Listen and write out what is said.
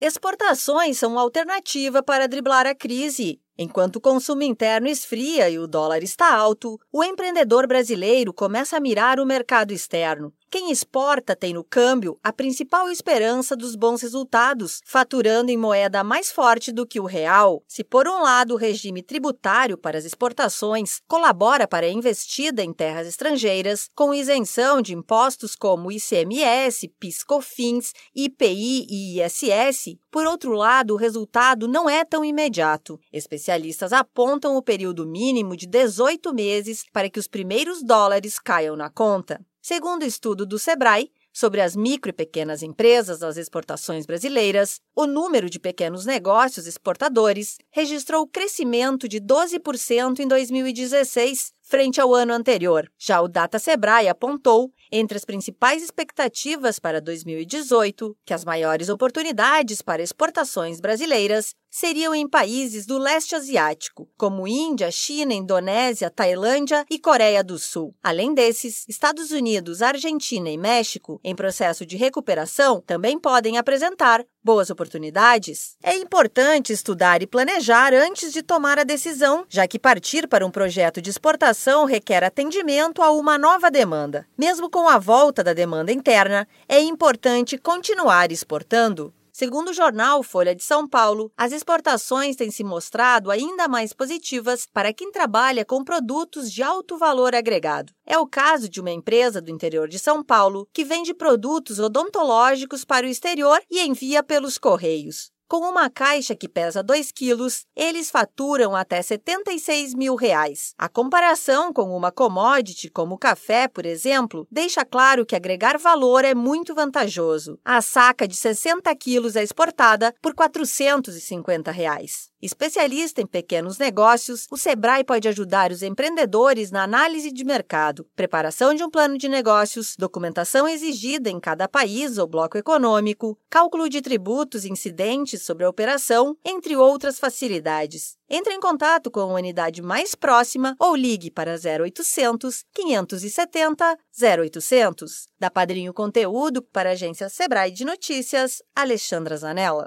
Exportações são alternativa para driblar a crise. Enquanto o consumo interno esfria e o dólar está alto, o empreendedor brasileiro começa a mirar o mercado externo. Quem exporta tem no câmbio a principal esperança dos bons resultados, faturando em moeda mais forte do que o real. Se, por um lado, o regime tributário para as exportações colabora para a investida em terras estrangeiras, com isenção de impostos como ICMS, PIS/COFINS, IPI e ISS, por outro lado, o resultado não é tão imediato. Especialistas apontam o período mínimo de 18 meses para que os primeiros dólares caiam na conta. Segundo estudo do Sebrae sobre as micro e pequenas empresas das exportações brasileiras, o número de pequenos negócios exportadores registrou crescimento de 12% em 2016, frente ao ano anterior. Já o Data Sebrae apontou, entre as principais expectativas para 2018, que as maiores oportunidades para exportações brasileiras seriam em países do leste asiático, como Índia, China, Indonésia, Tailândia e Coreia do Sul. Além desses, Estados Unidos, Argentina e México, em processo de recuperação, também podem apresentar boas oportunidades. É importante estudar e planejar antes de tomar a decisão, já que partir para um projeto de exportação requer atendimento a uma nova demanda. Mesmo com a volta da demanda interna, é importante continuar exportando. Segundo o jornal Folha de São Paulo, as exportações têm se mostrado ainda mais positivas para quem trabalha com produtos de alto valor agregado. É o caso de uma empresa do interior de São Paulo que vende produtos odontológicos para o exterior e envia pelos correios. Com uma caixa que pesa 2 quilos, eles faturam até 76 mil reais. A comparação com uma commodity como o café, por exemplo, deixa claro que agregar valor é muito vantajoso. A saca de 60 quilos é exportada por 450 reais. Especialista em pequenos negócios, o Sebrae pode ajudar os empreendedores na análise de mercado, preparação de um plano de negócios, documentação exigida em cada país ou bloco econômico, cálculo de tributos incidentes sobre a operação, entre outras facilidades. Entre em contato com a unidade mais próxima ou ligue para 0800 570 0800. Da Padrinho Conteúdo para a agência Sebrae de Notícias, Alexandra Zanella.